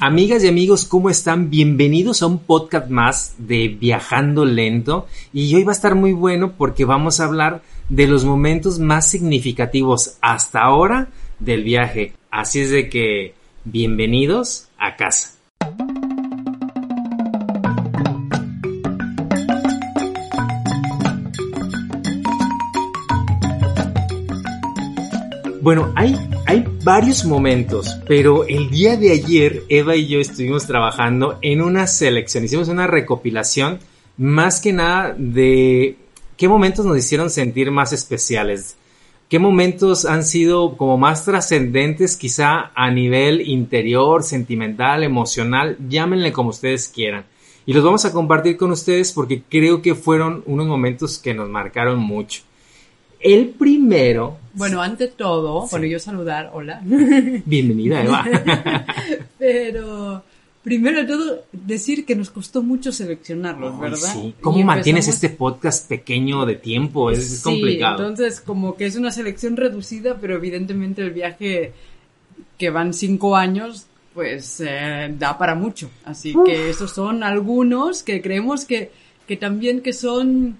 Amigas y amigos, ¿cómo están? Bienvenidos a un podcast más de Viajando Lento. Y hoy va a estar muy bueno porque vamos a hablar de los momentos más significativos hasta ahora del viaje. Así es de que, bienvenidos a casa. Bueno, hay, hay varios momentos, pero el día de ayer Eva y yo estuvimos trabajando en una selección, hicimos una recopilación más que nada de qué momentos nos hicieron sentir más especiales, qué momentos han sido como más trascendentes quizá a nivel interior, sentimental, emocional, llámenle como ustedes quieran. Y los vamos a compartir con ustedes porque creo que fueron unos momentos que nos marcaron mucho. El primero. Bueno, ante todo, bueno, yo saludar, hola. Bienvenida, Eva. Pero primero de todo, decir que nos costó mucho seleccionarlos, ¿verdad? Sí. ¿Cómo mantienes este podcast pequeño de tiempo? Es, sí, complicado. Entonces, como que es una selección reducida, pero evidentemente el viaje que van cinco años, pues eh, da para mucho. Así que esos son algunos que creemos que, que también que son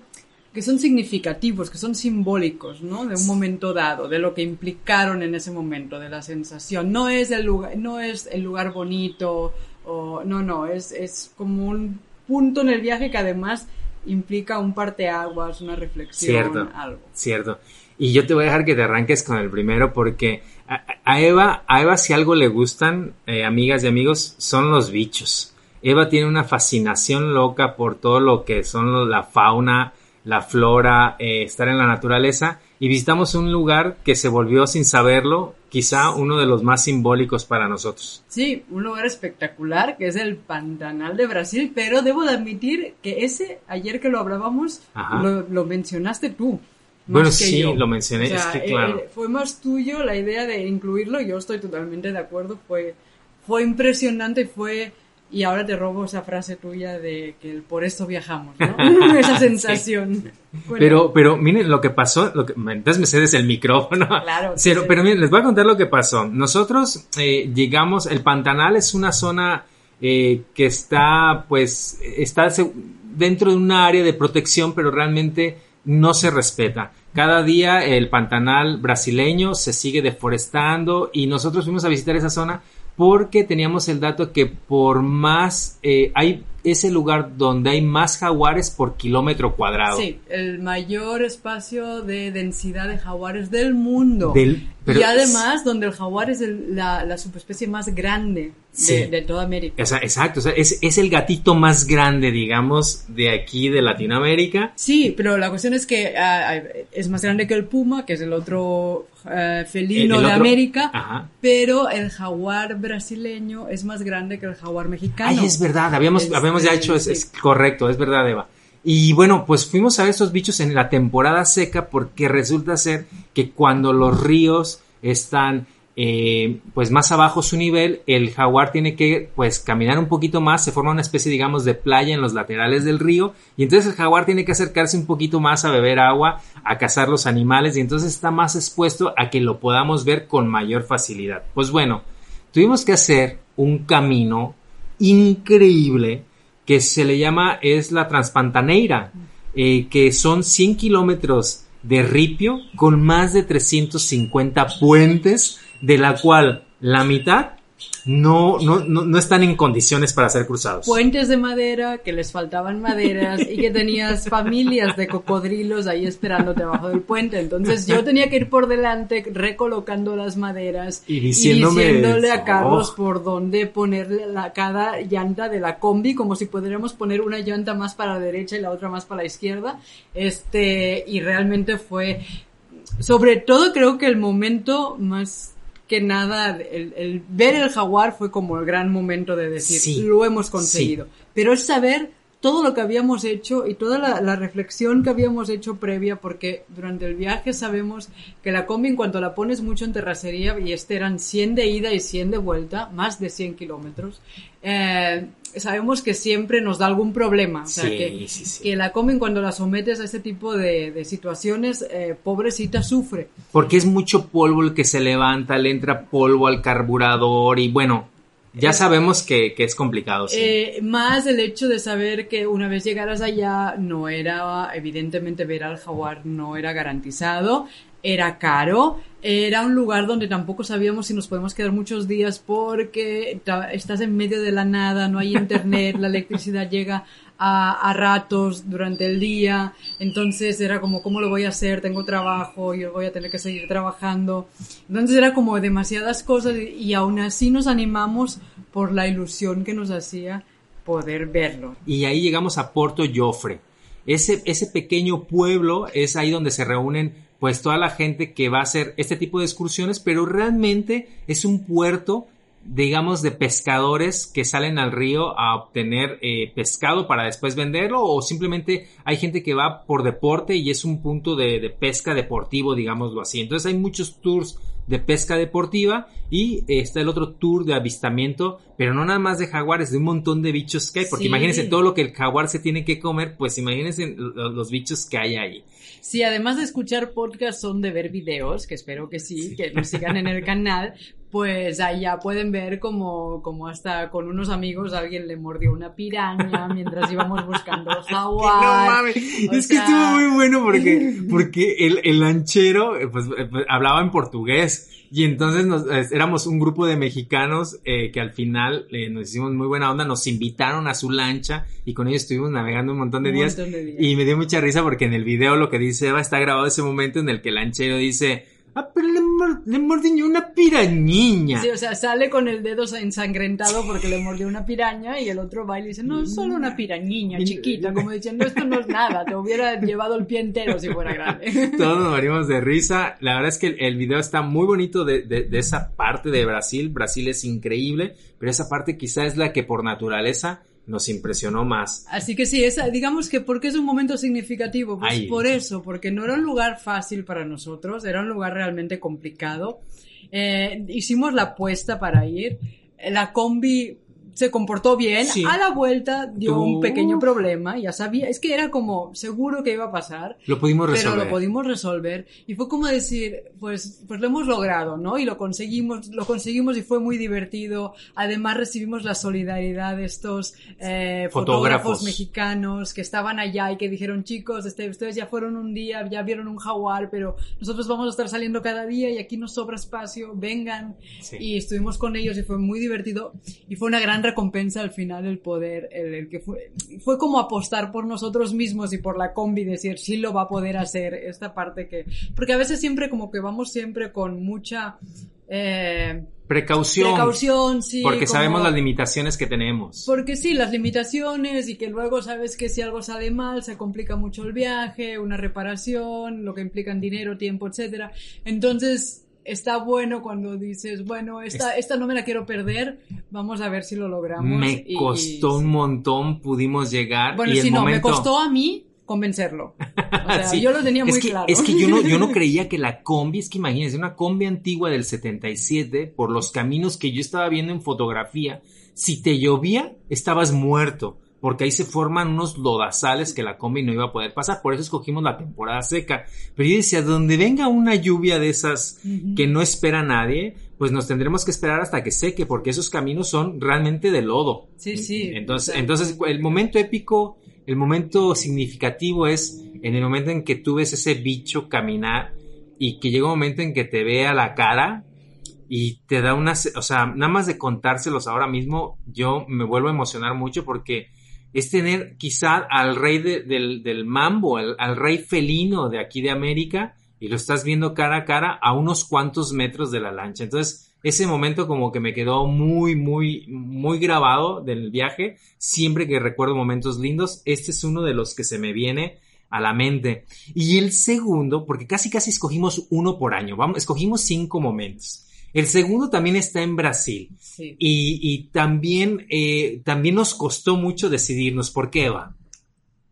que son significativos, que son simbólicos, ¿no? De un momento dado, de lo que implicaron en ese momento, de la sensación. No es el lugar, no es el lugar bonito, o no, no, es, es como un punto en el viaje que además implica un parteaguas, una reflexión, cierto, algo. Cierto. Y yo te voy a dejar que te arranques con el primero porque a, a Eva, a Eva si algo le gustan, eh, amigas y amigos, son los bichos. Eva tiene una fascinación loca por todo lo que son lo, la fauna, la flora, eh, estar en la naturaleza y visitamos un lugar que se volvió sin saberlo, quizá uno de los más simbólicos para nosotros. Sí, un lugar espectacular que es el Pantanal de Brasil, pero debo de admitir que ese, ayer que lo hablábamos, lo, lo, mencionaste tú. Bueno, sí, yo. lo mencioné, o sea, es que claro. Eh, fue más tuyo la idea de incluirlo, yo estoy totalmente de acuerdo, fue, fue impresionante, fue y ahora te robo esa frase tuya de que por esto viajamos, ¿no? esa sensación. Sí. Bueno. Pero, pero miren lo que pasó, lo que, entonces me cedes el micrófono. Claro. Sí. pero miren, les voy a contar lo que pasó. Nosotros eh, llegamos, el Pantanal es una zona eh, que está, pues, está dentro de una área de protección, pero realmente no se respeta. Cada día el Pantanal brasileño se sigue deforestando y nosotros fuimos a visitar esa zona porque teníamos el dato que por más eh, hay ese lugar donde hay más jaguares por kilómetro cuadrado. Sí, el mayor espacio de densidad de jaguares del mundo. Del, y además es, donde el jaguar es el, la, la, subespecie más grande sí. de, de, toda América. O sea, exacto, o sea, es, es, el gatito más grande, digamos, de aquí de Latinoamérica. Sí, pero la cuestión es que uh, es más grande que el puma, que es el otro uh, felino el, el de otro, América, ajá. pero el jaguar brasileño es más grande que el jaguar mexicano. Ay, es verdad, habíamos, Es- habíamos ya hecho, es, es correcto, es verdad, Eva. Y bueno, pues fuimos a ver esos bichos en la temporada seca porque resulta ser que cuando los ríos están eh, pues más abajo su nivel, el jaguar tiene que pues caminar un poquito más, se forma una especie digamos de playa en los laterales del río y entonces el jaguar tiene que acercarse un poquito más a beber agua, a cazar los animales y entonces está más expuesto a que lo podamos ver con mayor facilidad. Pues bueno, tuvimos que hacer un camino increíble que se le llama es la Transpantaneira, eh, que son 100 kilómetros de ripio con más de 350 puentes, de la cual la mitad no, no, no, no, están en condiciones para ser cruzados. Puentes de madera, que les faltaban maderas y que tenías familias de cocodrilos ahí esperándote abajo del puente. Entonces yo tenía que ir por delante recolocando las maderas y, diciéndome, y diciéndole a Carlos oh. por dónde ponerle la, cada llanta de la combi, como si pudiéramos poner una llanta más para la derecha y la otra más para la izquierda. Este, y realmente fue, sobre todo creo que el momento más que nada, el, el ver el jaguar fue como el gran momento de decir, Sí. lo hemos conseguido. Pero es saber todo lo que habíamos hecho y toda la, la reflexión que habíamos hecho previa, porque durante el viaje sabemos que la combi en cuanto la pones mucho en terracería, y este eran 100 de ida y 100 de vuelta, más de 100 kilómetros, eh, sabemos que siempre nos da algún problema. O sea, Sí, que, sí, sí. que la combi cuando la sometes a este tipo de, de situaciones, eh, pobrecita sufre. Porque es mucho polvo el que se levanta, le entra polvo al carburador y bueno, ya sabemos que, que es complicado. sí. Eh, más el hecho de saber que una vez llegaras allá no era, evidentemente ver al jaguar no era garantizado, era caro, era un lugar donde tampoco sabíamos si nos podemos quedar muchos días porque estás en medio de la nada, no hay internet, la electricidad llega a, a ratos durante el día, entonces era como, ¿cómo lo voy a hacer? Tengo trabajo, yo voy a tener que seguir trabajando. Entonces era como demasiadas cosas y, y aún así nos animamos por la ilusión que nos hacía poder verlo. Y ahí llegamos a Porto Joffre. Ese, ese pequeño pueblo es ahí donde se reúnen pues toda la gente que va a hacer este tipo de excursiones, pero realmente es un puerto, digamos, de pescadores que salen al río a obtener eh, pescado para después venderlo o simplemente hay gente que va por deporte y es un punto de, de pesca deportivo, digámoslo así. Entonces hay muchos tours de pesca deportiva y eh, está el otro tour de avistamiento, pero no nada más de jaguares, de un montón de bichos que hay, porque Sí. imagínense todo lo que el jaguar se tiene que comer, pues imagínense lo- los bichos que hay ahí. Si además de escuchar podcasts son de ver videos, que espero que sí, que nos sigan en el canal, pues allá pueden ver como, como hasta con unos amigos alguien le mordió una piraña mientras íbamos buscando jaguar. No mames, O es que estuvo muy bueno porque, porque el, el lanchero eh, pues, eh, pues, hablaba en portugués y entonces nos, éramos un grupo de mexicanos eh, que al final eh, nos hicimos muy buena onda, nos invitaron a su lancha y con ellos estuvimos navegando un montón de Un días montón de días. y me dio mucha risa porque en el video lo que dice Eva está grabado ese momento en el que el lanchero dice, ah, pero le, le mordió una pirañiña. Sí, o sea, sale con el dedo ensangrentado porque le mordió una piraña y el otro va y le dice, no, es solo una pirañiña chiquita, como diciendo, esto no es nada, te hubiera llevado el pie entero si fuera grande. Todos nos morimos de risa. La verdad es que el, el video está muy bonito de, de- de esa parte de Brasil. Brasil es increíble, pero esa parte quizá es la que por naturaleza nos impresionó más. Así que sí, esa, digamos que porque es un momento significativo, pues por eso, porque no era un lugar fácil para nosotros, era un lugar realmente complicado. Eh, hicimos la apuesta para ir, la combi se comportó bien, Sí. a la vuelta dio un pequeño problema, ya sabía, es que era como seguro que iba a pasar, Lo pudimos pero resolver. lo pudimos resolver y fue como decir, pues, pues lo hemos logrado, ¿no? Y lo conseguimos, lo conseguimos y fue muy divertido. Además recibimos la solidaridad de estos eh, fotógrafos. Fotógrafos. mexicanos que estaban allá y que dijeron, chicos, este, ustedes ya fueron un día, ya vieron un jaguar, pero nosotros vamos a estar saliendo cada día y aquí nos sobra espacio, vengan. Sí. Y estuvimos con ellos y fue muy divertido y fue una gran recompensa al final el poder, el, el que fue, fue como apostar por nosotros mismos y por la combi, decir, sí lo va a poder hacer, esta parte que, porque a veces siempre como que vamos siempre con mucha, eh, Precaución. precaución, sí. porque como- sabemos las limitaciones que tenemos. porque sí, las limitaciones y que luego sabes que si algo sale mal se complica mucho el viaje, una reparación, lo que implica en dinero, tiempo, etcétera. Entonces está bueno cuando dices, bueno, esta, esta no me la quiero perder, vamos a ver si lo logramos. Me y- costó un montón, pudimos llegar. Bueno, y el si no, momento... me costó a mí convencerlo. O sea, Sí. yo lo tenía es muy que, claro. Es que yo no, yo no creía que la combi, es que imagínense, una combi antigua del 77, por los caminos que yo estaba viendo en fotografía, si te llovía, estabas muerto, porque ahí se forman unos lodazales que la combi no iba a poder pasar, por eso escogimos la temporada seca. Pero yo decía, donde venga una lluvia de esas que no espera nadie, pues nos tendremos que esperar hasta que seque, porque esos caminos son realmente de lodo. Sí, sí. Entonces, entonces el momento épico, el momento significativo es en el momento en que tú ves ese bicho caminar y que llega un momento en que te ve a la cara y te da una, o sea, nada más de contárselos ahora mismo, yo me vuelvo a emocionar mucho porque es tener quizá al rey de- del, del mambo, al, al rey felino de aquí de América y lo estás viendo cara a cara a unos cuantos metros de la lancha. Entonces, ese momento como que me quedó muy, muy, muy grabado del viaje. Siempre que recuerdo momentos lindos, este es uno de los que se me viene a la mente. Y el segundo, porque casi casi escogimos uno por año, vamos, escogimos cinco momentos. El segundo también está en Brasil. Sí. Y, y también, eh, también nos costó mucho decidirnos. ¿Por qué, Eva?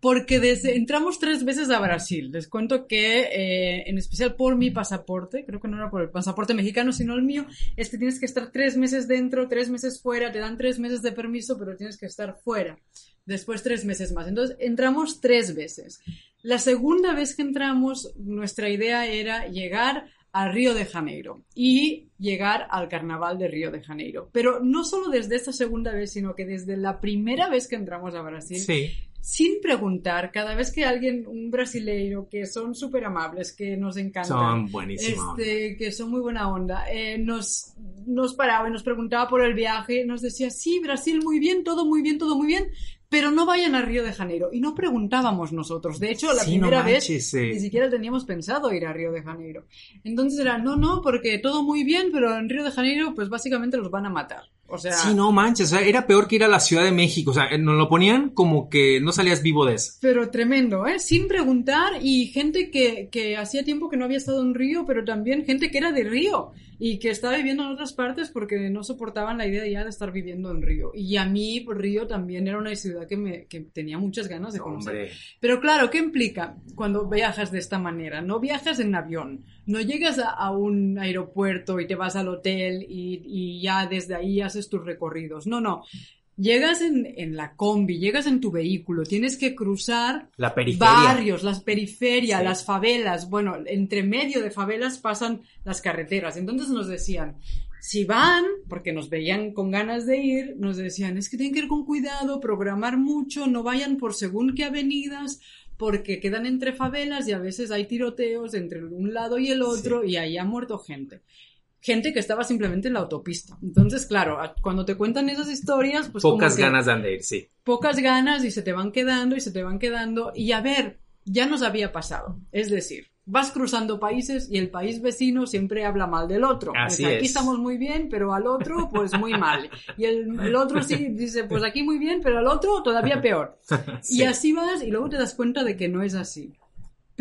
Porque desde, entramos tres veces a Brasil. Les cuento que, eh, en especial por mi pasaporte, creo que no era por el pasaporte mexicano, sino el mío, es que tienes que estar tres meses dentro, tres meses fuera, te dan tres meses de permiso, pero tienes que estar fuera. Después tres meses más. Entonces, entramos tres veces. La segunda vez que entramos, nuestra idea era llegar a Río de Janeiro y llegar al carnaval de Río de Janeiro. Pero no solo desde esta segunda vez, sino que desde la primera vez que entramos a Brasil, Sí. sin preguntar, cada vez que alguien, un brasileiro, que son súper amables, que nos encantan, Son este, que son muy buena onda, eh, nos, nos paraba y nos preguntaba por el viaje, nos decía, sí, Brasil muy bien, todo muy bien, todo muy bien, pero no vayan a Río de Janeiro. Y no preguntábamos nosotros. De hecho, la Sí, no primera vez manches, eh. ni siquiera teníamos pensado ir a Río de Janeiro. Entonces era, no, no, porque todo muy bien, pero en Río de Janeiro, pues básicamente los van a matar. O sea, Sí, no manches, o sea, era peor que ir a la Ciudad de México, o sea, nos lo ponían como que no salías vivo de eso. Pero tremendo, ¿eh? Sin preguntar y gente que, que hacía tiempo que no había estado en Río, pero también gente que era de Río y que estaba viviendo en otras partes porque no soportaban la idea ya de estar viviendo en Río. Y a mí, pues, Río también era una ciudad que, me, que tenía muchas ganas de conocer. Hombre, Pero claro, ¿qué implica cuando viajas de esta manera? No viajas en avión, no llegas a, a un aeropuerto y te vas al hotel y, y ya desde ahí haces tus recorridos. No, no. Llegas en, en la combi, llegas en tu vehículo, tienes que cruzar la barrios, las periferias, Sí. las favelas. Bueno, entre medio de favelas pasan las carreteras. Entonces nos decían, si van, porque nos veían con ganas de ir, nos decían, es que tienen que ir con cuidado, programar mucho, no vayan por según qué avenidas, porque quedan entre favelas y a veces hay tiroteos entre un lado y el otro y ahí ha muerto gente. Gente que estaba simplemente en la autopista. Entonces, claro, cuando te cuentan esas historias, pues como Pocas que- ganas dan de ir, sí. pocas ganas y se te van quedando y se te van quedando. Y a ver, ya nos había pasado. Es decir, vas cruzando países y el país vecino siempre habla mal del otro. Así Pues aquí es. estamos muy bien, pero al otro, pues muy mal. Y el, el otro sí dice, pues aquí muy bien, pero al otro todavía peor. Sí. Y así vas y luego te das cuenta de que no es así.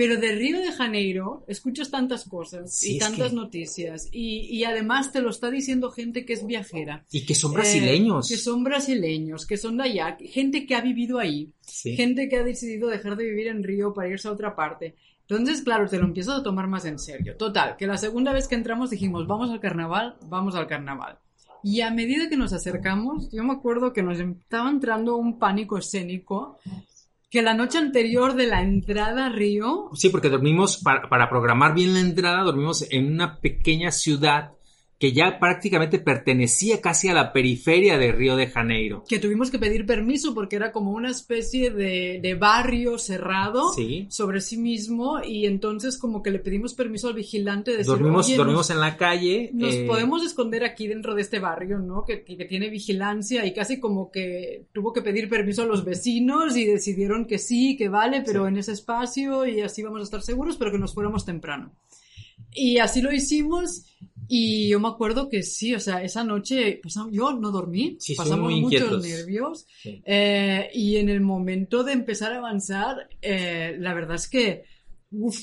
Pero de Río de Janeiro escuchas tantas cosas Sí, y tantas que- noticias y, y además te lo está diciendo gente que es viajera. Y que son Eh, brasileños. que son brasileños, que son de allá, gente que ha vivido ahí, Sí. gente que ha decidido dejar de vivir en Río para irse a otra parte. Entonces, claro, te lo empiezas a tomar más en serio. Total, que la segunda vez que entramos dijimos, vamos al carnaval, vamos al carnaval. Y a medida que nos acercamos, yo me acuerdo que nos estaba entrando un pánico escénico, que la noche anterior de la entrada a Río, Sí, porque dormimos, para, para programar bien la entrada, dormimos en una pequeña ciudad que ya prácticamente pertenecía casi a la periferia de Río de Janeiro. que tuvimos que pedir permiso porque era como una especie de, de barrio cerrado Sí. sobre sí mismo y entonces como que le pedimos permiso al vigilante de decir, Dormimos, "Oye, dormimos nos, en la calle. nos eh, podemos esconder aquí dentro de este barrio, ¿no? Que, que- que tiene vigilancia y casi como que tuvo que pedir permiso a los vecinos y decidieron que sí, que vale, pero Sí. en ese espacio y así vamos a estar seguros, pero que nos fuéramos temprano. Y así lo hicimos y yo me acuerdo que sí, o sea, esa noche pasamos- yo no dormí, Sí, pasamos muchos nervios Sí. eh, y en el momento de empezar a avanzar, eh, la verdad es que uf,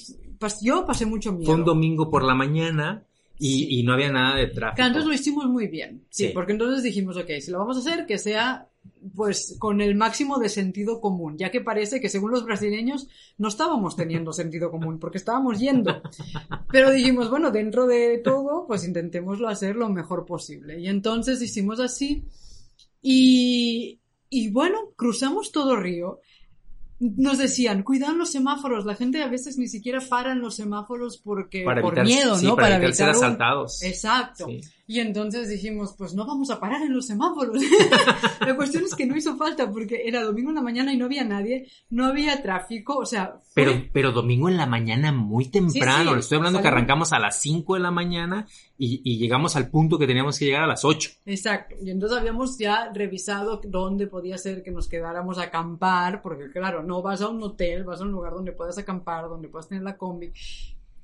yo pasé mucho miedo. Fue un domingo por la mañana y, y no había nada de tráfico. Entonces lo hicimos muy bien, sí, Sí. porque entonces dijimos, ok, si lo vamos a hacer, que sea pues con el máximo de sentido común, ya que parece que según los brasileños no estábamos teniendo sentido común, porque estábamos yendo. Pero dijimos, bueno, dentro de todo, pues intentémoslo hacer lo mejor posible. Y entonces hicimos así y, y bueno, cruzamos todo Río. Nos decían, cuidado los semáforos. La gente a veces ni siquiera para en los semáforos porque para por evitar, miedo, sí, ¿no? para, evitar ser un- asaltados. Exacto. Sí. Y entonces dijimos, pues no vamos a parar en los semáforos. la cuestión es que no hizo falta porque era domingo en la mañana y no había nadie, no había tráfico, o sea, fue- Pero, pero domingo en la mañana muy temprano. Sí, estoy hablando que arrancamos a las 5 de la mañana y, y llegamos al punto que teníamos que llegar a las 8. Exacto. Y entonces habíamos ya revisado dónde podía ser que nos quedáramos a acampar, porque claro, no vas a un hotel, vas a un lugar donde puedas acampar, donde puedas tener la combi.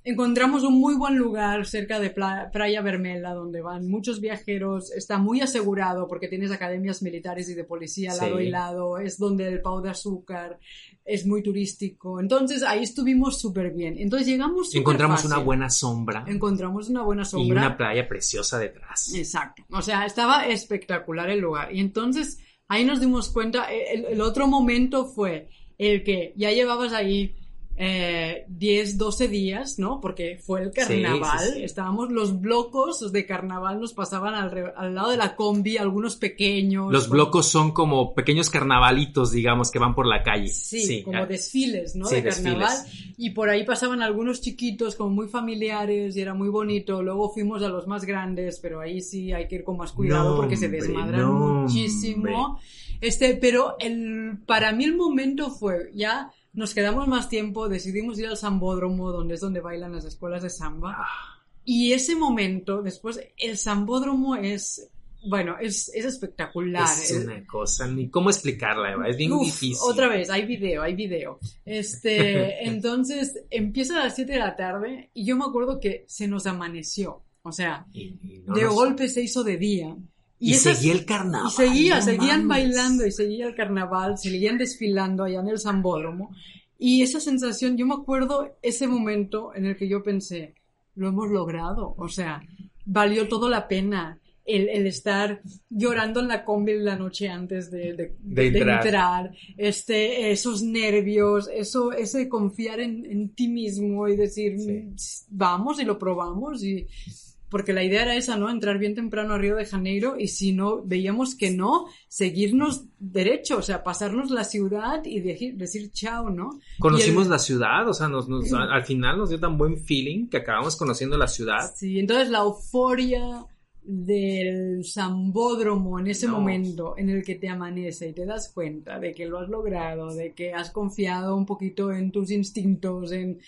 Encontramos un muy buen lugar cerca de Pla- Playa Vermela, donde van muchos viajeros. Está muy asegurado porque tienes academias militares y de policía Sí. lado y lado. Es donde el pau de azúcar es muy turístico. Entonces ahí estuvimos súper bien. Entonces llegamos súper Encontramos fácil. una buena sombra Encontramos una buena y sombra. una playa preciosa detrás. Exacto. O sea, estaba espectacular el lugar. Y entonces ahí nos dimos cuenta, el, el otro momento fue el que ya llevabas ahí eh, 10, 12 días, ¿no? Porque fue el carnaval. sí, sí. Estábamos, los blocos de carnaval nos pasaban al, al lado de la combi, algunos pequeños. Los como- blocos son como pequeños carnavalitos, digamos, que van por la calle. Sí, como desfiles, ¿no? sí, de carnaval. desfiles. Y por ahí pasaban algunos chiquitos como muy familiares y era muy bonito. Luego fuimos a los más grandes, pero ahí sí hay que ir con más cuidado No, porque se desmadran no, muchísimo. Este, pero el, para mí el momento fue, ya nos quedamos más tiempo, decidimos ir al Sambódromo, donde es donde bailan las escuelas de samba. Ah, Y ese momento, después, el Sambódromo es, bueno, es, es espectacular. es una cosa, ni cómo explicarla, Eva, es bien Uf, difícil. Otra vez, hay video, hay video. Este, entonces empieza a las 7 de la tarde y yo me acuerdo que se nos amaneció. O sea, Y- y no de nos- golpe se hizo de día. Y, esas- seguía el carnaval. y seguía, no seguían mames. bailando y seguía el carnaval, seguían desfilando allá en el Sambódromo. Y esa sensación, yo me acuerdo ese momento en el que yo pensé, lo hemos logrado. O sea, valió todo la pena. El, el estar llorando en la combi la noche antes de, de- De de entrar. entrar, este, esos nervios, eso, ese confiar en, en ti mismo y decir, Sí. vamos y lo probamos y, porque la idea era esa, ¿no? Entrar bien temprano a Río de Janeiro y si no veíamos que no, seguirnos derecho, o sea, pasarnos la ciudad y decir, decir chao, ¿no? Conocimos el- la ciudad, o sea, nos, al final nos dio tan buen feeling que acabamos conociendo la ciudad. Sí, entonces la euforia del Sambódromo en ese No. momento en el que te amanece y te das cuenta de que lo has logrado, de que has confiado un poquito en tus instintos, en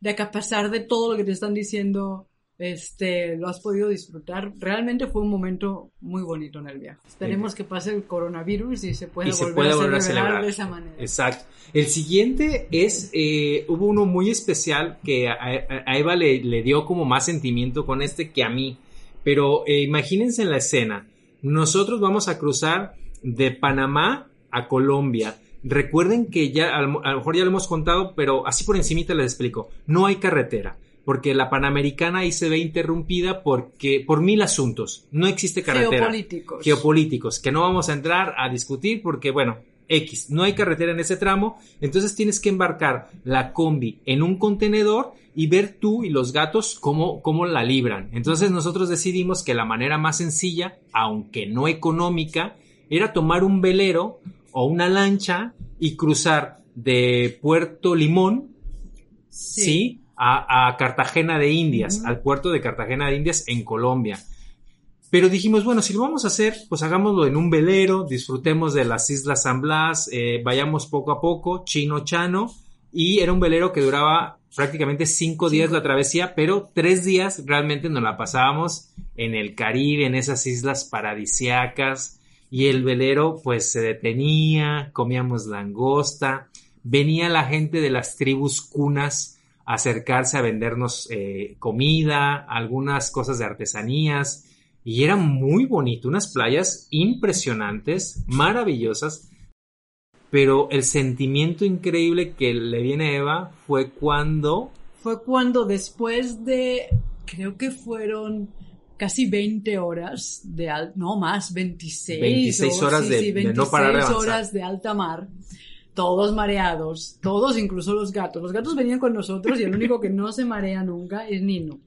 de que a pesar de todo lo que te están diciendo, este, lo has podido disfrutar. Realmente fue un momento muy bonito en el viaje. Esperemos que pase el coronavirus y se pueda y se volver, puede a, volver a celebrar de esa manera. Exacto. El siguiente es, eh, hubo uno muy especial que a, Eva le, le dio como más sentimiento con este que a mí. Pero eh, imagínense en la escena. Nosotros vamos a cruzar de Panamá a Colombia. Recuerden que ya, a lo a lo mejor ya lo hemos contado, pero así por encimita les explico. No hay carretera. Porque la Panamericana ahí se ve interrumpida porque, por mil asuntos. No existe carretera Geopolíticos. geopolíticos que no vamos a entrar a discutir porque, bueno, X, no hay carretera en ese tramo, entonces tienes que embarcar la combi en un contenedor y ver tú y los gatos cómo, cómo la libran. Entonces nosotros decidimos que la manera más sencilla, aunque no económica, era tomar un velero o una lancha y cruzar de Puerto Limón, sí, a, a Cartagena de Indias, al puerto de Cartagena de Indias en Colombia. Pero dijimos, bueno, si lo vamos a hacer, pues hagámoslo en un velero, disfrutemos de las Islas San Blas, eh, vayamos poco a poco, chino chano, y era un velero que duraba prácticamente cinco. días la travesía, pero tres días realmente nos la pasábamos en el Caribe, en esas islas paradisiacas, y el velero pues se detenía, comíamos langosta, venía la gente de las tribus cunas acercarse a vendernos eh, comida, algunas cosas de artesanías, y era muy bonito, unas playas impresionantes, maravillosas, pero el sentimiento increíble que le viene a Eva fue cuando fue cuando después de, creo que fueron casi 20 horas de al, no más, 26, 26 o- horas sí, de- sí, de no 26 parar de avanzar. horas de alta mar, todos mareados, todos, incluso los gatos. Los gatos venían con nosotros y el único que no se marea nunca es Nino.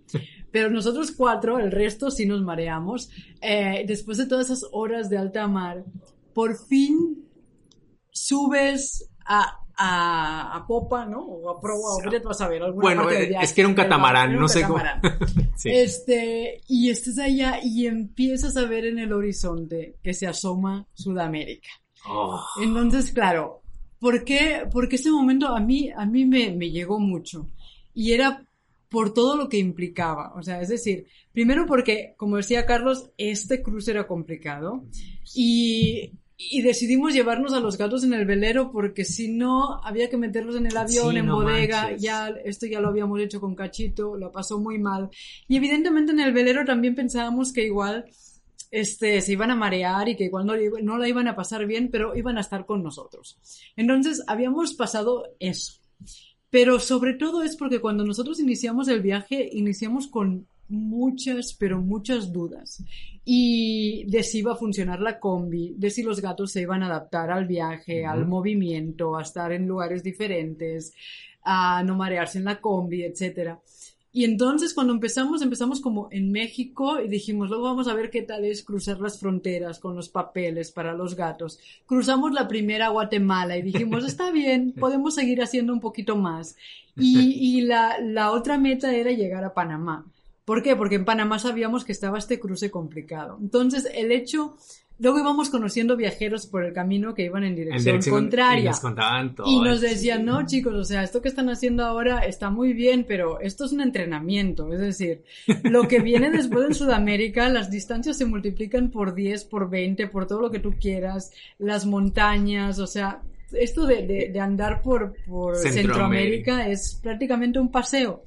Pero nosotros cuatro, el resto sí nos mareamos. Eh, después de todas esas horas de alta mar, por fin subes a, a, a popa, ¿no? O a proa, o tú a saber, alguna Bueno, parte del eh, viaje. es que era un catamarán, era no un sé cómo- catamarán. Sí. Este, y estás allá y empiezas a ver en el horizonte que se asoma Sudamérica. Oh, Entonces, claro, ¿por qué? Porque ese momento a mí, a mí me, me llegó mucho. Y era por todo lo que implicaba. O sea, es decir, primero porque, como decía Carlos, este cruce era complicado. Y y decidimos llevarnos a los gatos en el velero porque si no había que meterlos en el avión, Sí, en no bodega, manches. ya esto ya lo habíamos hecho con Cachito, lo pasó muy mal. Y evidentemente en el velero también pensábamos que igual este, se iban a marear y que igual no, no la iban a pasar bien, pero iban a estar con nosotros. Entonces habíamos pasado eso. Pero sobre todo es porque cuando nosotros iniciamos el viaje, iniciamos con muchas, pero muchas dudas. Y de si iba a funcionar la combi, de si los gatos se iban a adaptar al viaje, al movimiento, a estar en lugares diferentes, a no marearse en la combi, etcétera. Y entonces cuando empezamos, empezamos como en México y dijimos, luego vamos a ver qué tal es cruzar las fronteras con los papeles para los gatos. Cruzamos la primera a Guatemala y dijimos, está bien, podemos seguir haciendo un poquito más. Y, y la, la otra meta era llegar a Panamá. ¿Por qué? Porque en Panamá sabíamos que estaba este cruce complicado. Entonces, el hecho, luego íbamos conociendo viajeros por el camino que iban en En dirección, dirección- contraria. Y nos contaban todo. Y nos decían, no, chicos, o sea, esto que están haciendo ahora está muy bien, pero esto es un entrenamiento. Es decir, lo que viene después en Sudamérica, las distancias se multiplican por 10, por 20, por todo lo que tú quieras, las montañas, o sea, esto de, de- de andar por, por Centroamérica. Centroamérica es prácticamente un paseo.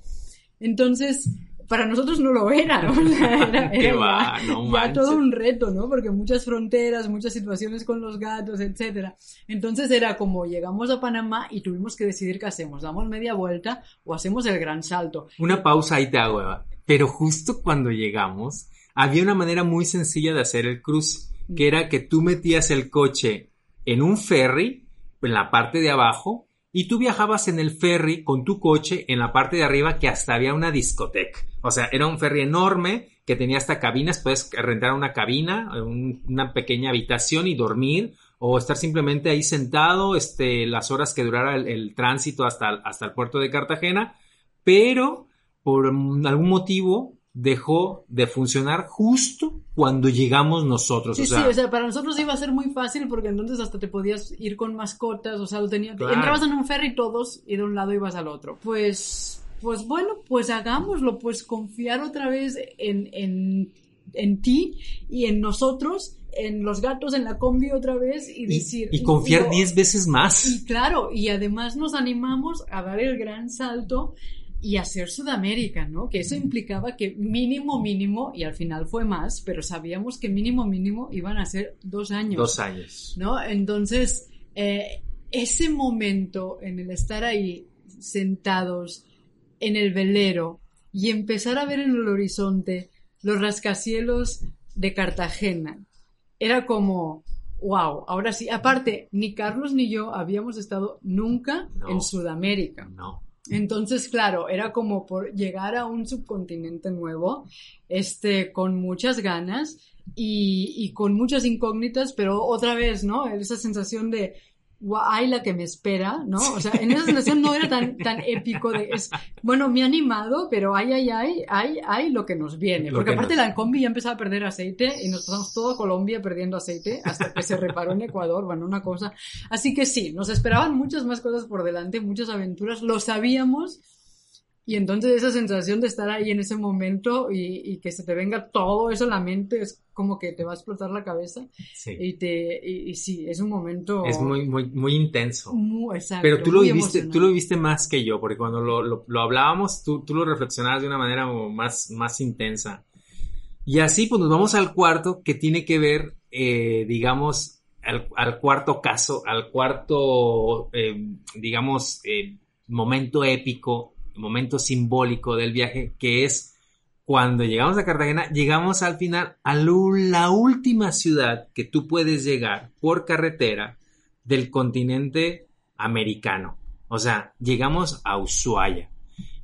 Entonces, para nosotros no lo era, o sea, era, ¿Qué era va? ya, No ya manches. todo un reto, ¿no? Porque muchas fronteras, muchas situaciones con los gatos, etcétera. Entonces era como llegamos a Panamá y tuvimos que decidir qué hacemos, damos media vuelta o hacemos el gran salto. Una pausa ahí te hago, Eva. Pero justo cuando llegamos, había una manera muy sencilla de hacer el cruce, que era que tú metías el coche en un ferry, en la parte de abajo, y tú viajabas en el ferry con tu coche en la parte de arriba, que hasta había una discoteca. O sea, era un ferry enorme que tenía hasta cabinas, puedes rentar una cabina, un- una pequeña habitación y dormir, o estar simplemente ahí sentado, este, las horas que durara el, el tránsito hasta, hasta el puerto de Cartagena, pero por algún motivo dejó de funcionar justo cuando llegamos nosotros. Sí, o sea, sí, o sea, para nosotros iba a ser muy fácil porque entonces hasta te podías ir con mascotas, o sea, lo tenía, Claro. entrabas en un ferry todos y de un lado ibas al otro. Pues, pues bueno, pues hagámoslo, pues confiar otra vez en, en, en ti y en nosotros, en los gatos, en la combi otra vez y y, decir... y confiar lo- 10 veces más. Y claro, y además nos animamos a dar el gran salto y hacer Sudamérica, ¿no? Que eso implicaba que mínimo, mínimo, y al final fue más, pero sabíamos que mínimo, mínimo iban a ser dos años. Dos años. ¿no? Entonces, eh, ese momento en el estar ahí sentados en el velero y empezar a ver en el horizonte los rascacielos de Cartagena, era como, wow, ahora sí, aparte, ni Carlos ni yo habíamos estado nunca No. en Sudamérica. No. Entonces, claro, era como por llegar a un subcontinente nuevo, este, con muchas ganas y, y con muchas incógnitas, pero otra vez, ¿no? Esa sensación de, "Guau, ay, la que me espera, ¿no? O sea, en esa sensación no era tan, tan épico de, es, bueno, me ha animado, pero ay, ay, ay, ay, ay, lo que nos viene. Lo Porque que aparte nos- la combi ya empezaba a perder aceite y nos pasamos todo Colombia perdiendo aceite hasta que se reparó en Ecuador, bueno, una cosa. Así que sí, nos esperaban muchas más cosas por delante, muchas aventuras, lo sabíamos. Y entonces esa sensación de estar ahí en ese momento y, y que se te venga todo eso a la mente es como que te va a explotar la cabeza Sí. y te y, y sí, es un momento Es muy, muy, muy intenso. muy- exacto, Pero tú lo viviste, tú lo viviste más que yo, porque cuando lo, lo, lo hablábamos, tú, tú lo reflexionabas de una manera más, más intensa. Y así, pues nos vamos al cuarto, que tiene que ver, eh, digamos, al, al cuarto caso, al cuarto, eh, digamos, eh, momento épico, momento simbólico del viaje, que es cuando llegamos a Cartagena, llegamos al final a la última ciudad que tú puedes llegar por carretera del continente americano. O sea, llegamos a Ushuaia.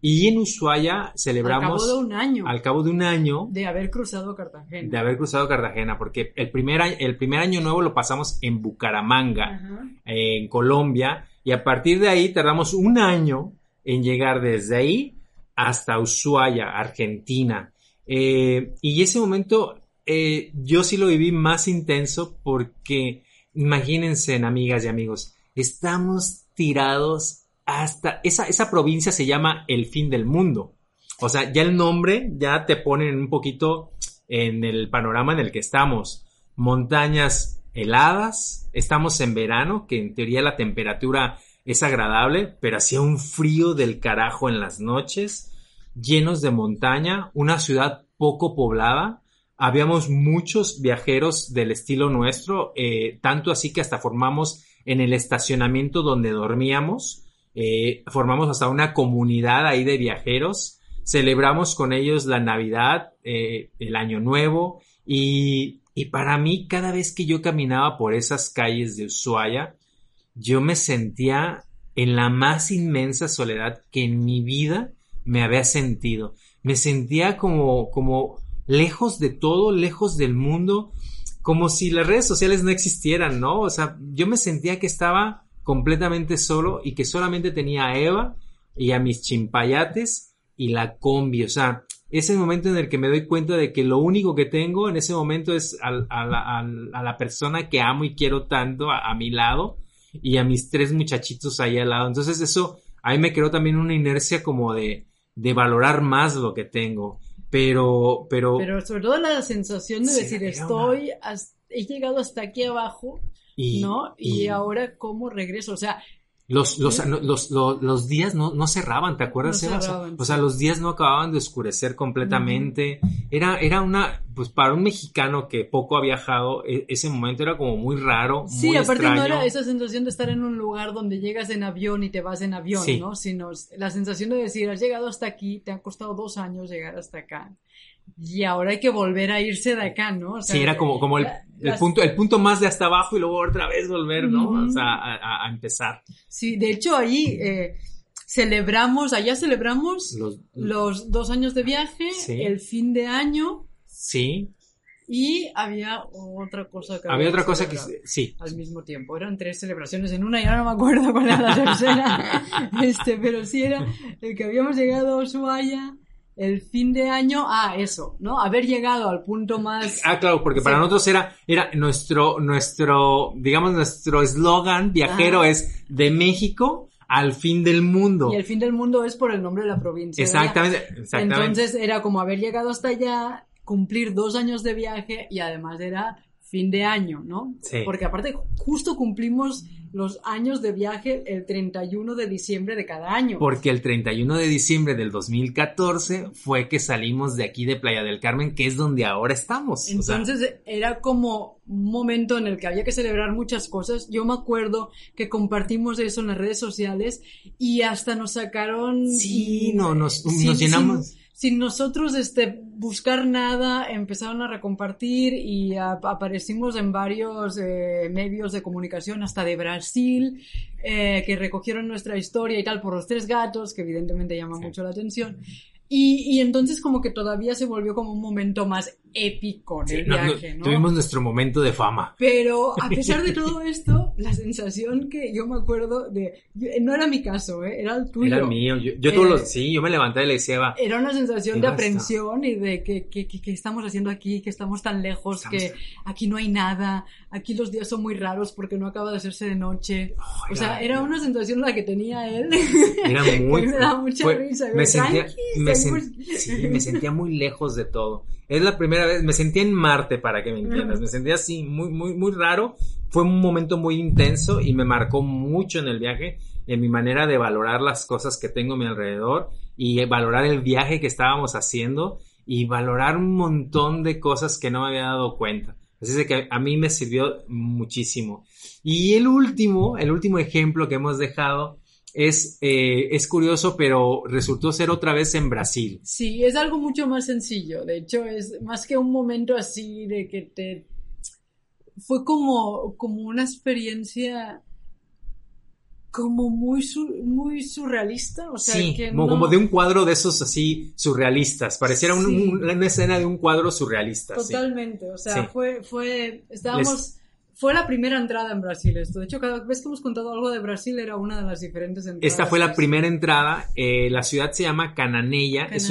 Y en Ushuaia celebramos al cabo de un año al cabo de un año de haber cruzado Cartagena. de haber cruzado Cartagena, porque el primer, año- el primer año nuevo lo pasamos en Bucaramanga, Ajá. en Colombia, y a partir de ahí tardamos un año en llegar desde ahí hasta Ushuaia, Argentina. Eh, y ese momento eh, yo sí lo viví más intenso porque, imagínense, amigas y amigos, estamos tirados hasta, esa, esa provincia se llama el fin del mundo. O sea, ya el nombre ya te pone un poquito en el panorama en el que estamos. Montañas heladas, estamos en verano, que en teoría la temperatura es agradable, pero hacía un frío del carajo en las noches, llenos de montaña, una ciudad poco poblada, habíamos muchos viajeros del estilo nuestro, eh, tanto así que hasta formamos en el estacionamiento donde dormíamos, eh, formamos hasta una comunidad ahí de viajeros, celebramos con ellos la Navidad, eh, el Año Nuevo y, y para mí cada vez que yo caminaba por esas calles de Ushuaia, yo me sentía en la más inmensa soledad que en mi vida me había sentido. Me sentía como, como lejos de todo, lejos del mundo, como si las redes sociales no existieran, ¿no? O sea, yo me sentía que estaba completamente solo y que solamente tenía a Eva y a mis chimpayates y la combi, o sea, es el momento en el que me doy cuenta de que lo único que tengo en ese momento es a, la, persona que amo y quiero tanto a, mi lado y a mis tres muchachitos ahí al lado. Entonces eso ahí me creó también una inercia como de, de valorar más lo que tengo. Pero, pero... Pero sobre todo la sensación de decir, estoy, he llegado hasta aquí abajo, ¿no? Y, y, ahora, ¿cómo regreso? O sea, los, los, los, los, días no, no cerraban, ¿te acuerdas, o sea, los días no acababan de oscurecer completamente. Era, era una, pues para un mexicano que poco ha viajado, e, ese momento era como muy raro. Sí, aparte no era esa sensación de estar en un lugar donde llegas en avión y te vas en avión, ¿no? Sino la sensación de decir, has llegado hasta aquí, te ha costado dos años llegar hasta acá y ahora hay que volver a irse de acá, ¿no? sí, era como, como el, punto, el punto más de hasta abajo y luego otra vez volver, ¿no? O sea, a, empezar. Sí, de hecho ahí eh, celebramos, allá celebramos los, dos años de viaje, el fin de año. Sí. Y había otra cosa que... Había otra cosa que... Sí. Al mismo tiempo. Eran tres celebraciones en una y ahora no me acuerdo cuál era la tercera. este, pero sí era el que habíamos llegado a Ushuaia el fin de año, ah, eso, ¿no? Haber llegado al punto más... Ah, claro, porque para nosotros era, era nuestro, nuestro, digamos, nuestro eslogan viajero es de México al fin del mundo. Y el fin del mundo es por el nombre de la provincia. Exactamente, exactamente. Entonces era como haber llegado hasta allá, cumplir dos años de viaje y además era fin de año, ¿no? Sí. Porque aparte justo cumplimos los años de viaje el 31 de diciembre de cada año. Porque el 31 de diciembre del 2014 fue que salimos de aquí de Playa del Carmen, que es donde ahora estamos. Entonces era como un momento en el que había que celebrar muchas cosas. Yo me acuerdo que compartimos eso en las redes sociales y hasta nos sacaron... Sí, no, nos, nos llenamos sin nosotros este, buscar nada, empezaron a recompartir y aparecimos en varios eh, medios de comunicación, hasta de Brasil, eh, que recogieron nuestra historia y tal por los tres gatos, que evidentemente llama mucho la atención. Y, y, entonces como que todavía se volvió como un momento más épico del viaje, ¿no? Tuvimos nuestro momento de fama. Pero a pesar de todo esto, la sensación que yo me acuerdo de... No era mi caso, ¿eh? Era el tuyo. Era mío. Yo, todos los... Eh, sí, yo me levanté y le decía... Era una sensación de aprensión y de que, que, que, estamos haciendo aquí, que estamos tan lejos, que aquí no hay nada, aquí los días son muy raros porque no acaba de hacerse de noche. o sea, era una sensación la que tenía él. Era muy... me da mucha risa. Me sentía, sí, me sentía muy lejos de todo. Es la primera vez, me sentía en Marte, para que me entiendas. Me sentía así, muy, muy, muy raro. Fue un momento muy intenso y me marcó mucho en el viaje, en mi manera de valorar las cosas que tengo a mi alrededor y valorar el viaje que estábamos haciendo y valorar un montón de cosas que no me había dado cuenta. Así es que a mí me sirvió muchísimo. Y el último, el último ejemplo que hemos dejado es, eh, es curioso, pero resultó ser otra vez en Brasil. Sí, es algo mucho más sencillo. De hecho, es más que un momento así de que te... Fue como, como una experiencia como muy, muy surrealista, o sea, sí, como, de un cuadro de esos así surrealistas, pareciera una escena de un cuadro surrealista. Totalmente, o sea, fue, fue, estábamos... Fue la primera entrada en Brasil esto. De hecho, cada vez que hemos contado algo de Brasil era una de las diferentes entradas. Esta fue la primera entrada. Eh, la ciudad se llama Cananeya. Es,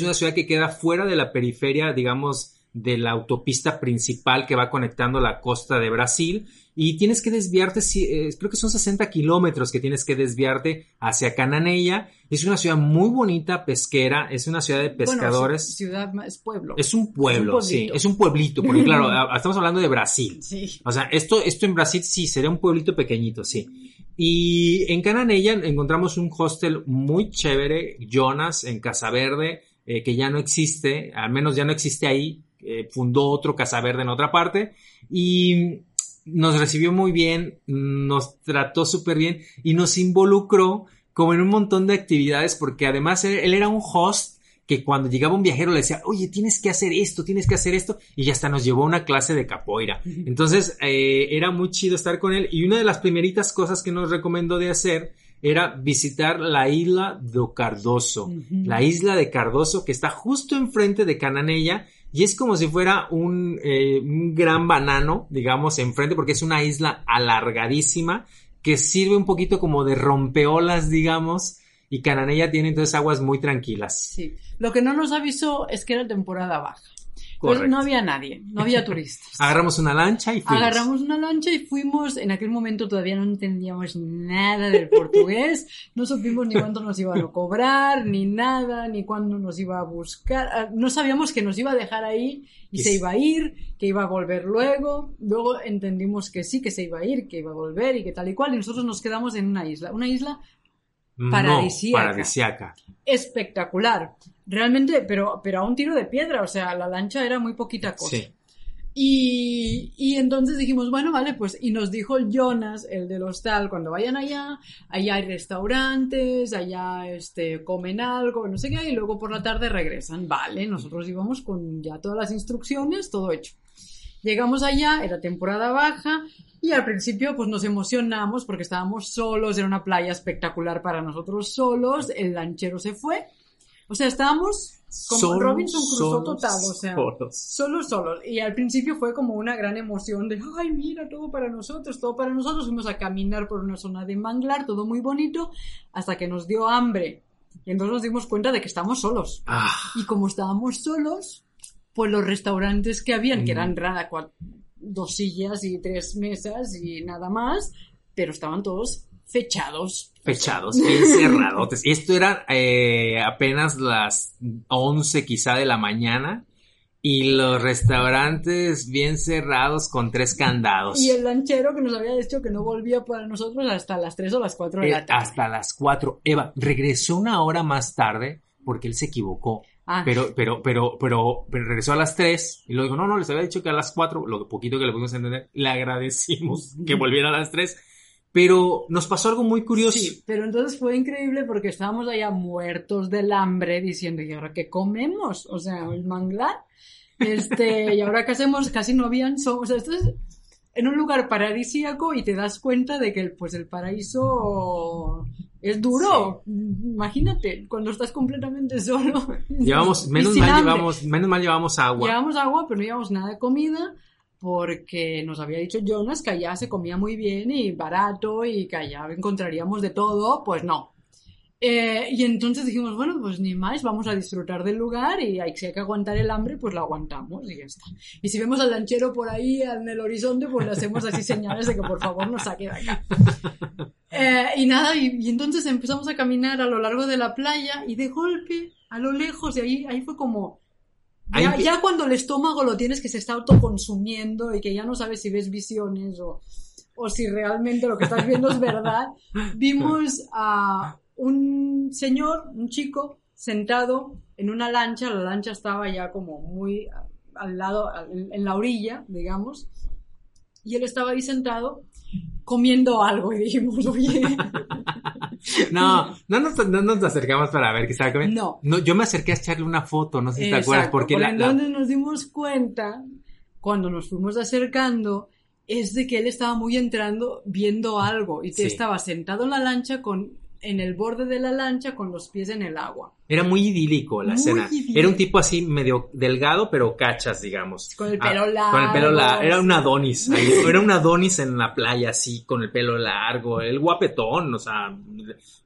una ciudad que queda fuera de la periferia, digamos, de la autopista principal que va conectando la costa de Brasil y tienes que desviarte, eh, creo que son 60 kilómetros que tienes que desviarte hacia Cananella. Es una ciudad muy bonita, pesquera, es una ciudad de pescadores. Bueno, ciudad es pueblo. Es un pueblo, sí, es un pueblito, porque claro, estamos hablando de Brasil. Sí. O sea, esto, esto en Brasil sí sería un pueblito pequeñito, sí. Y en Cananella encontramos un hostel muy chévere, Jonas, en Casa Verde, eh, que ya no existe, al menos ya no existe ahí, eh, fundó otro Casa Verde en otra parte, y nos recibió muy bien, nos trató súper bien y nos involucró como en un montón de actividades porque además él, era un host que cuando llegaba un viajero le decía, oye, tienes que hacer esto, tienes que hacer esto, y hasta nos llevó a una clase de capoeira. Entonces, eh, era muy chido estar con él, y una de las primeritas cosas que nos recomendó de hacer era visitar la isla de Cardoso, la isla de Cardoso que está justo enfrente de Cananella, y es como si fuera un, eh, un gran banano, digamos, enfrente, porque es una isla alargadísima que sirve un poquito como de rompeolas, digamos, y Cananella tiene entonces aguas muy tranquilas. Sí. Lo que no nos avisó es que era temporada baja. Pues no había nadie, no había turistas. Agarramos una lancha y fuimos. Agarramos una lancha y fuimos. En aquel momento todavía no entendíamos nada del portugués. No supimos ni cuánto nos iban a cobrar, ni nada, ni cuándo nos iba a buscar. Ah, no sabíamos que nos iba a dejar ahí y, se iba a ir, que iba a volver luego. Luego entendimos que sí, que se iba a ir, que iba a volver y que tal y cual. Y nosotros nos quedamos en una isla. Una isla paradisíaca. Espectacular. Realmente, pero, pero a un tiro de piedra, o sea, la lancha era muy poquita cosa. Sí. Y, y, entonces dijimos, bueno, vale, pues, y nos dijo Jonas, el del hostal, cuando vayan allá, allá hay restaurantes, allá este, comen algo, no sé qué, y luego por la tarde regresan. Vale, nosotros íbamos con ya todas las instrucciones, todo hecho. Llegamos allá, era temporada baja, y al principio pues nos emocionamos porque estábamos solos, era una playa espectacular para nosotros solos, el lanchero se fue. O sea, estábamos como Robinson Crusoe total, o sea, solos. solos, Y al principio fue como una gran emoción de, ay, mira, todo para nosotros, todo para nosotros. Fuimos a caminar por una zona de manglar, todo muy bonito, hasta que nos dio hambre. Y entonces nos dimos cuenta de que estamos solos. Ah. Y como estábamos solos, pues los restaurantes que habían, que eran dos sillas y tres mesas y nada más, pero estaban todos fechados. Fechados, encerrados. y esto era eh, apenas las 11 quizá de la mañana. Y los restaurantes bien cerrados con tres candados. Y el lanchero que nos había dicho que no volvía para nosotros hasta las 3 o las 4 de la eh, tarde. Hasta las 4. Eva, regresó una hora más tarde porque él se equivocó. Ah. Pero, pero, pero, pero, pero regresó a las 3 y luego dijo, no, no, les había dicho que a las 4, lo poquito que le pudimos entender, le agradecimos que volviera a las 3. Pero nos pasó algo muy curioso. Sí, pero entonces fue increíble porque estábamos allá muertos del hambre diciendo, ¿y ahora qué comemos? O sea, el manglar. Este, y ahora qué hacemos, casi no habían, o sea, esto es en un lugar paradisíaco y te das cuenta de que pues el paraíso es duro. Imagínate, cuando estás completamente solo. Llevamos, menos mal llevamos, menos mal llevamos agua. Llevamos agua, pero no llevamos nada de comida porque nos había dicho Jonas que allá se comía muy bien y barato y que allá encontraríamos de todo, pues no. Eh, y entonces dijimos, bueno, pues ni más, vamos a disfrutar del lugar y si hay que aguantar el hambre, pues lo aguantamos y ya está. Y si vemos al lanchero por ahí en el horizonte, pues le hacemos así señales de que por favor nos saque de acá. Eh, y nada, y, entonces empezamos a caminar a lo largo de la playa y de golpe, a lo lejos, y ahí, ahí fue como... Ya, ya cuando el estómago lo tienes que se está autoconsumiendo y que ya no sabes si ves visiones o, o si realmente lo que estás viendo es verdad, vimos a un señor, un chico, sentado en una lancha, la lancha estaba ya como muy al lado, en la orilla, digamos, y él estaba ahí sentado comiendo algo y dijimos, oye. no, no nos, no nos acercamos para ver qué estaba comiendo. No. Yo me acerqué a echarle una foto, no sé si te acuerdas, porque por la, nos dimos cuenta, cuando nos fuimos acercando, es de que él estaba muy entrando viendo algo y que estaba sentado en la lancha con en el borde de la lancha con los pies en el agua. Era muy idílico la escena. Era un tipo así medio delgado, pero cachas, digamos. Con el pelo largo. Ah, con el pelo largo. Era un Adonis. era un Adonis en la playa, así, con el pelo largo. El guapetón, o sea,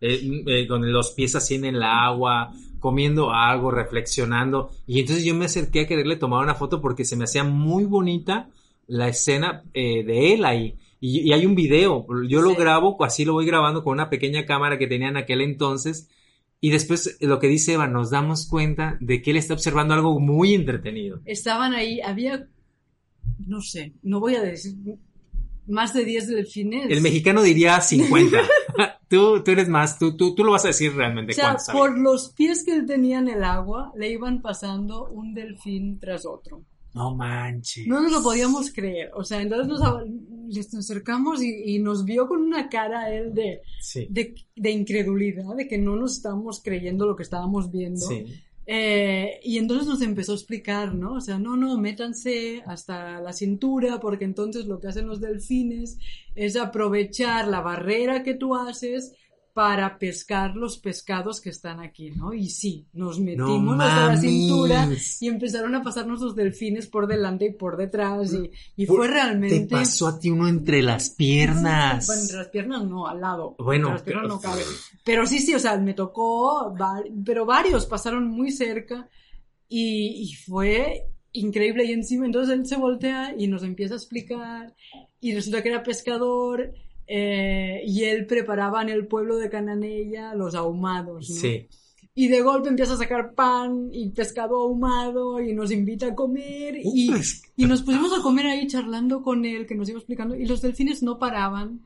eh, eh, con los pies así en el agua. comiendo algo, reflexionando. Y entonces yo me acerqué a quererle tomar una foto porque se me hacía muy bonita la escena eh, de él ahí. Y, y, hay un video, yo lo grabo, así lo voy grabando con una pequeña cámara que tenía en aquel entonces. Y después lo que dice Eva, nos damos cuenta de que él está observando algo muy entretenido. Estaban ahí, había, no sé, no voy a decir, más de 10 delfines. El mexicano diría 50. tú, tú eres más, tú, tú, tú lo vas a decir realmente O sea, por los pies que él tenía en el agua, le iban pasando un delfín tras otro. No manches. No nos lo podíamos creer. O sea, entonces nos, les acercamos y, y nos vio con una cara él de, Sí. de, de incredulidad, de que no nos estábamos creyendo lo que estábamos viendo. Sí. Eh, y entonces nos empezó a explicar, ¿no? O sea, no, no, métanse hasta la cintura, porque entonces lo que hacen los delfines es aprovechar la barrera que tú haces para pescar los pescados que están aquí, ¿no? Y sí, nos metimos hasta la cintura y empezaron a pasarnos los delfines por delante y por detrás y, y Por- fue realmente... Te pasó a ti uno entre las piernas. Bueno, entre las piernas no, al lado. Bueno, Entre las piernas pero- no cabe. Pero sí, sí, o sea, me tocó, pero varios pasaron muy cerca y, y fue increíble. Y encima, entonces él se voltea y nos empieza a explicar y resulta que era pescador eh, y él preparaba en el pueblo de Cananella los ahumados, ¿no? Sí. Y de golpe empieza a sacar pan y pescado ahumado y nos invita a comer y, y nos pusimos a comer ahí charlando con él, que nos iba explicando, y los delfines no paraban.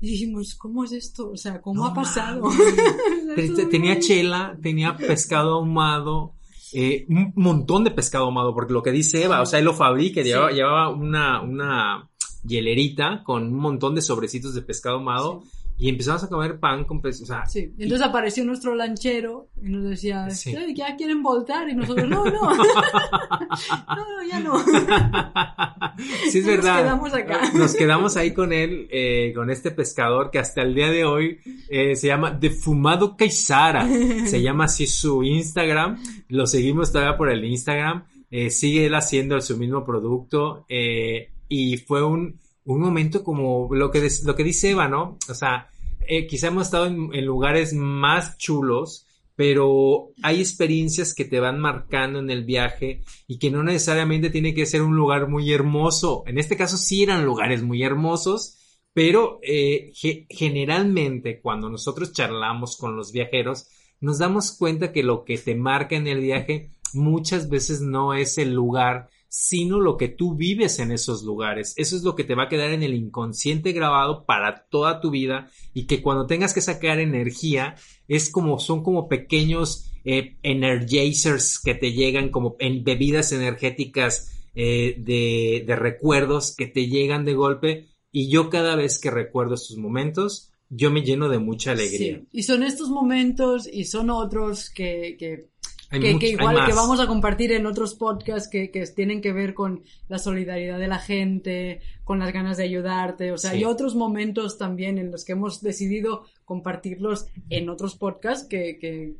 Y dijimos, ¿cómo es esto? O sea, ¿cómo No ha pasado? tenía chela, tenía pescado ahumado, eh, un montón de pescado ahumado, porque lo que dice Eva, o sea, él lo fabrica, Sí. llevaba, llevaba una, una hielerita con un montón de sobrecitos de pescado ahumado y empezamos a comer pan con pescado, sea, Sí, entonces apareció nuestro lanchero y nos decía, Sí. "Eh, ya quieren voltar y nosotros, no, no, no, no, ya no. sí es Nos verdad. quedamos acá. Nos quedamos ahí con él, eh, con este pescador que hasta el día de hoy eh, se llama Defumado Caizara. Se llama así su Instagram. Lo seguimos todavía por el Instagram. Eh, sigue él haciendo su mismo producto. eh, y fue un, un momento como lo que, lo que dice Eva, ¿no? O sea, eh, quizá hemos estado en, en lugares más chulos, pero hay experiencias que te van marcando en el viaje y que no necesariamente tiene que ser un lugar muy hermoso. En este caso sí eran lugares muy hermosos, pero eh, ge- generalmente cuando nosotros charlamos con los viajeros, nos damos cuenta que lo que te marca en el viaje muchas veces no es el lugar, sino lo que tú vives en esos lugares. Eso es lo que te va a quedar en el inconsciente grabado para toda tu vida y que cuando tengas que sacar energía es como son como pequeños eh, energizers que te llegan como en bebidas energéticas eh, de, de recuerdos que te llegan de golpe y yo cada vez que recuerdo estos momentos yo me lleno de mucha alegría. Sí, Y son estos momentos y son otros que, que Hay que, mucho- que igual que vamos a compartir en otros podcasts que, que tienen que ver con la solidaridad de la gente, con las ganas de ayudarte, o sea, Sí. hay otros momentos también en los que hemos decidido compartirlos en otros podcasts que, que,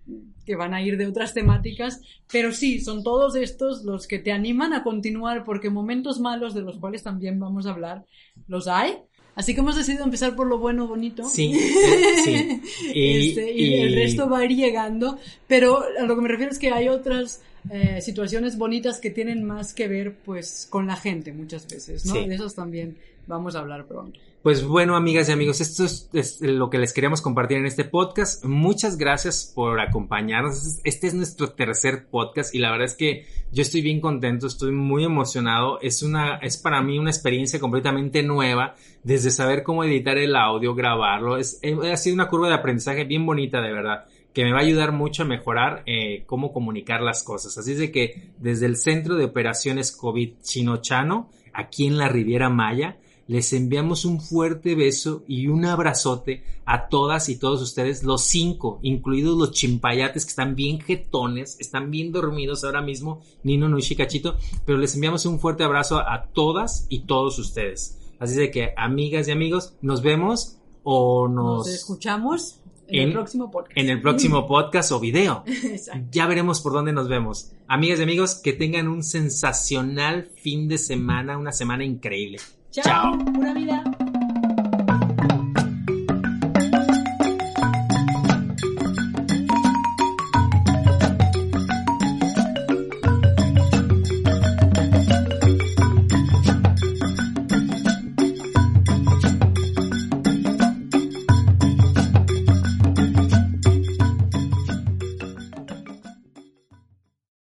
que van a ir de otras temáticas, pero sí, son todos estos los que te animan a continuar porque momentos malos de los cuales también vamos a hablar, los hay. Así que hemos decidido empezar por lo bueno, bonito. Sí, eh, sí. Y, Este, y el resto va a ir llegando, pero a lo que me refiero es que hay otras eh, situaciones bonitas que tienen más que ver pues con la gente muchas veces, ¿no? Sí. De esos también vamos a hablar pronto. Pues bueno, amigas y amigos, esto es, lo que les queríamos compartir en este podcast. Muchas gracias por acompañarnos. Este es nuestro tercer podcast y la verdad es que yo estoy bien contento, estoy muy emocionado. Es una, es para mí una experiencia completamente nueva, desde saber cómo editar el audio, grabarlo. Es, eh, ha sido una curva de aprendizaje bien bonita, de verdad que me va a ayudar mucho a mejorar eh, cómo comunicar las cosas. Así es de que desde el Centro de Operaciones COVID Chinochano, aquí en la Riviera Maya, les enviamos un fuerte beso y un abrazote a todas y todos ustedes, los cinco, incluidos los chimpayates que están bien jetones, están bien dormidos ahora mismo, Nino, Nushi, Cachito, pero les enviamos un fuerte abrazo a todas y todos ustedes. Así de que, amigas y amigos, nos vemos o Nos nos, escuchamos en, en- el próximo podcast. en el próximo podcast o video. Exacto. Ya veremos por dónde nos vemos. Amigas y amigos, que tengan un sensacional fin de semana, una semana increíble. Chao. Pura vida.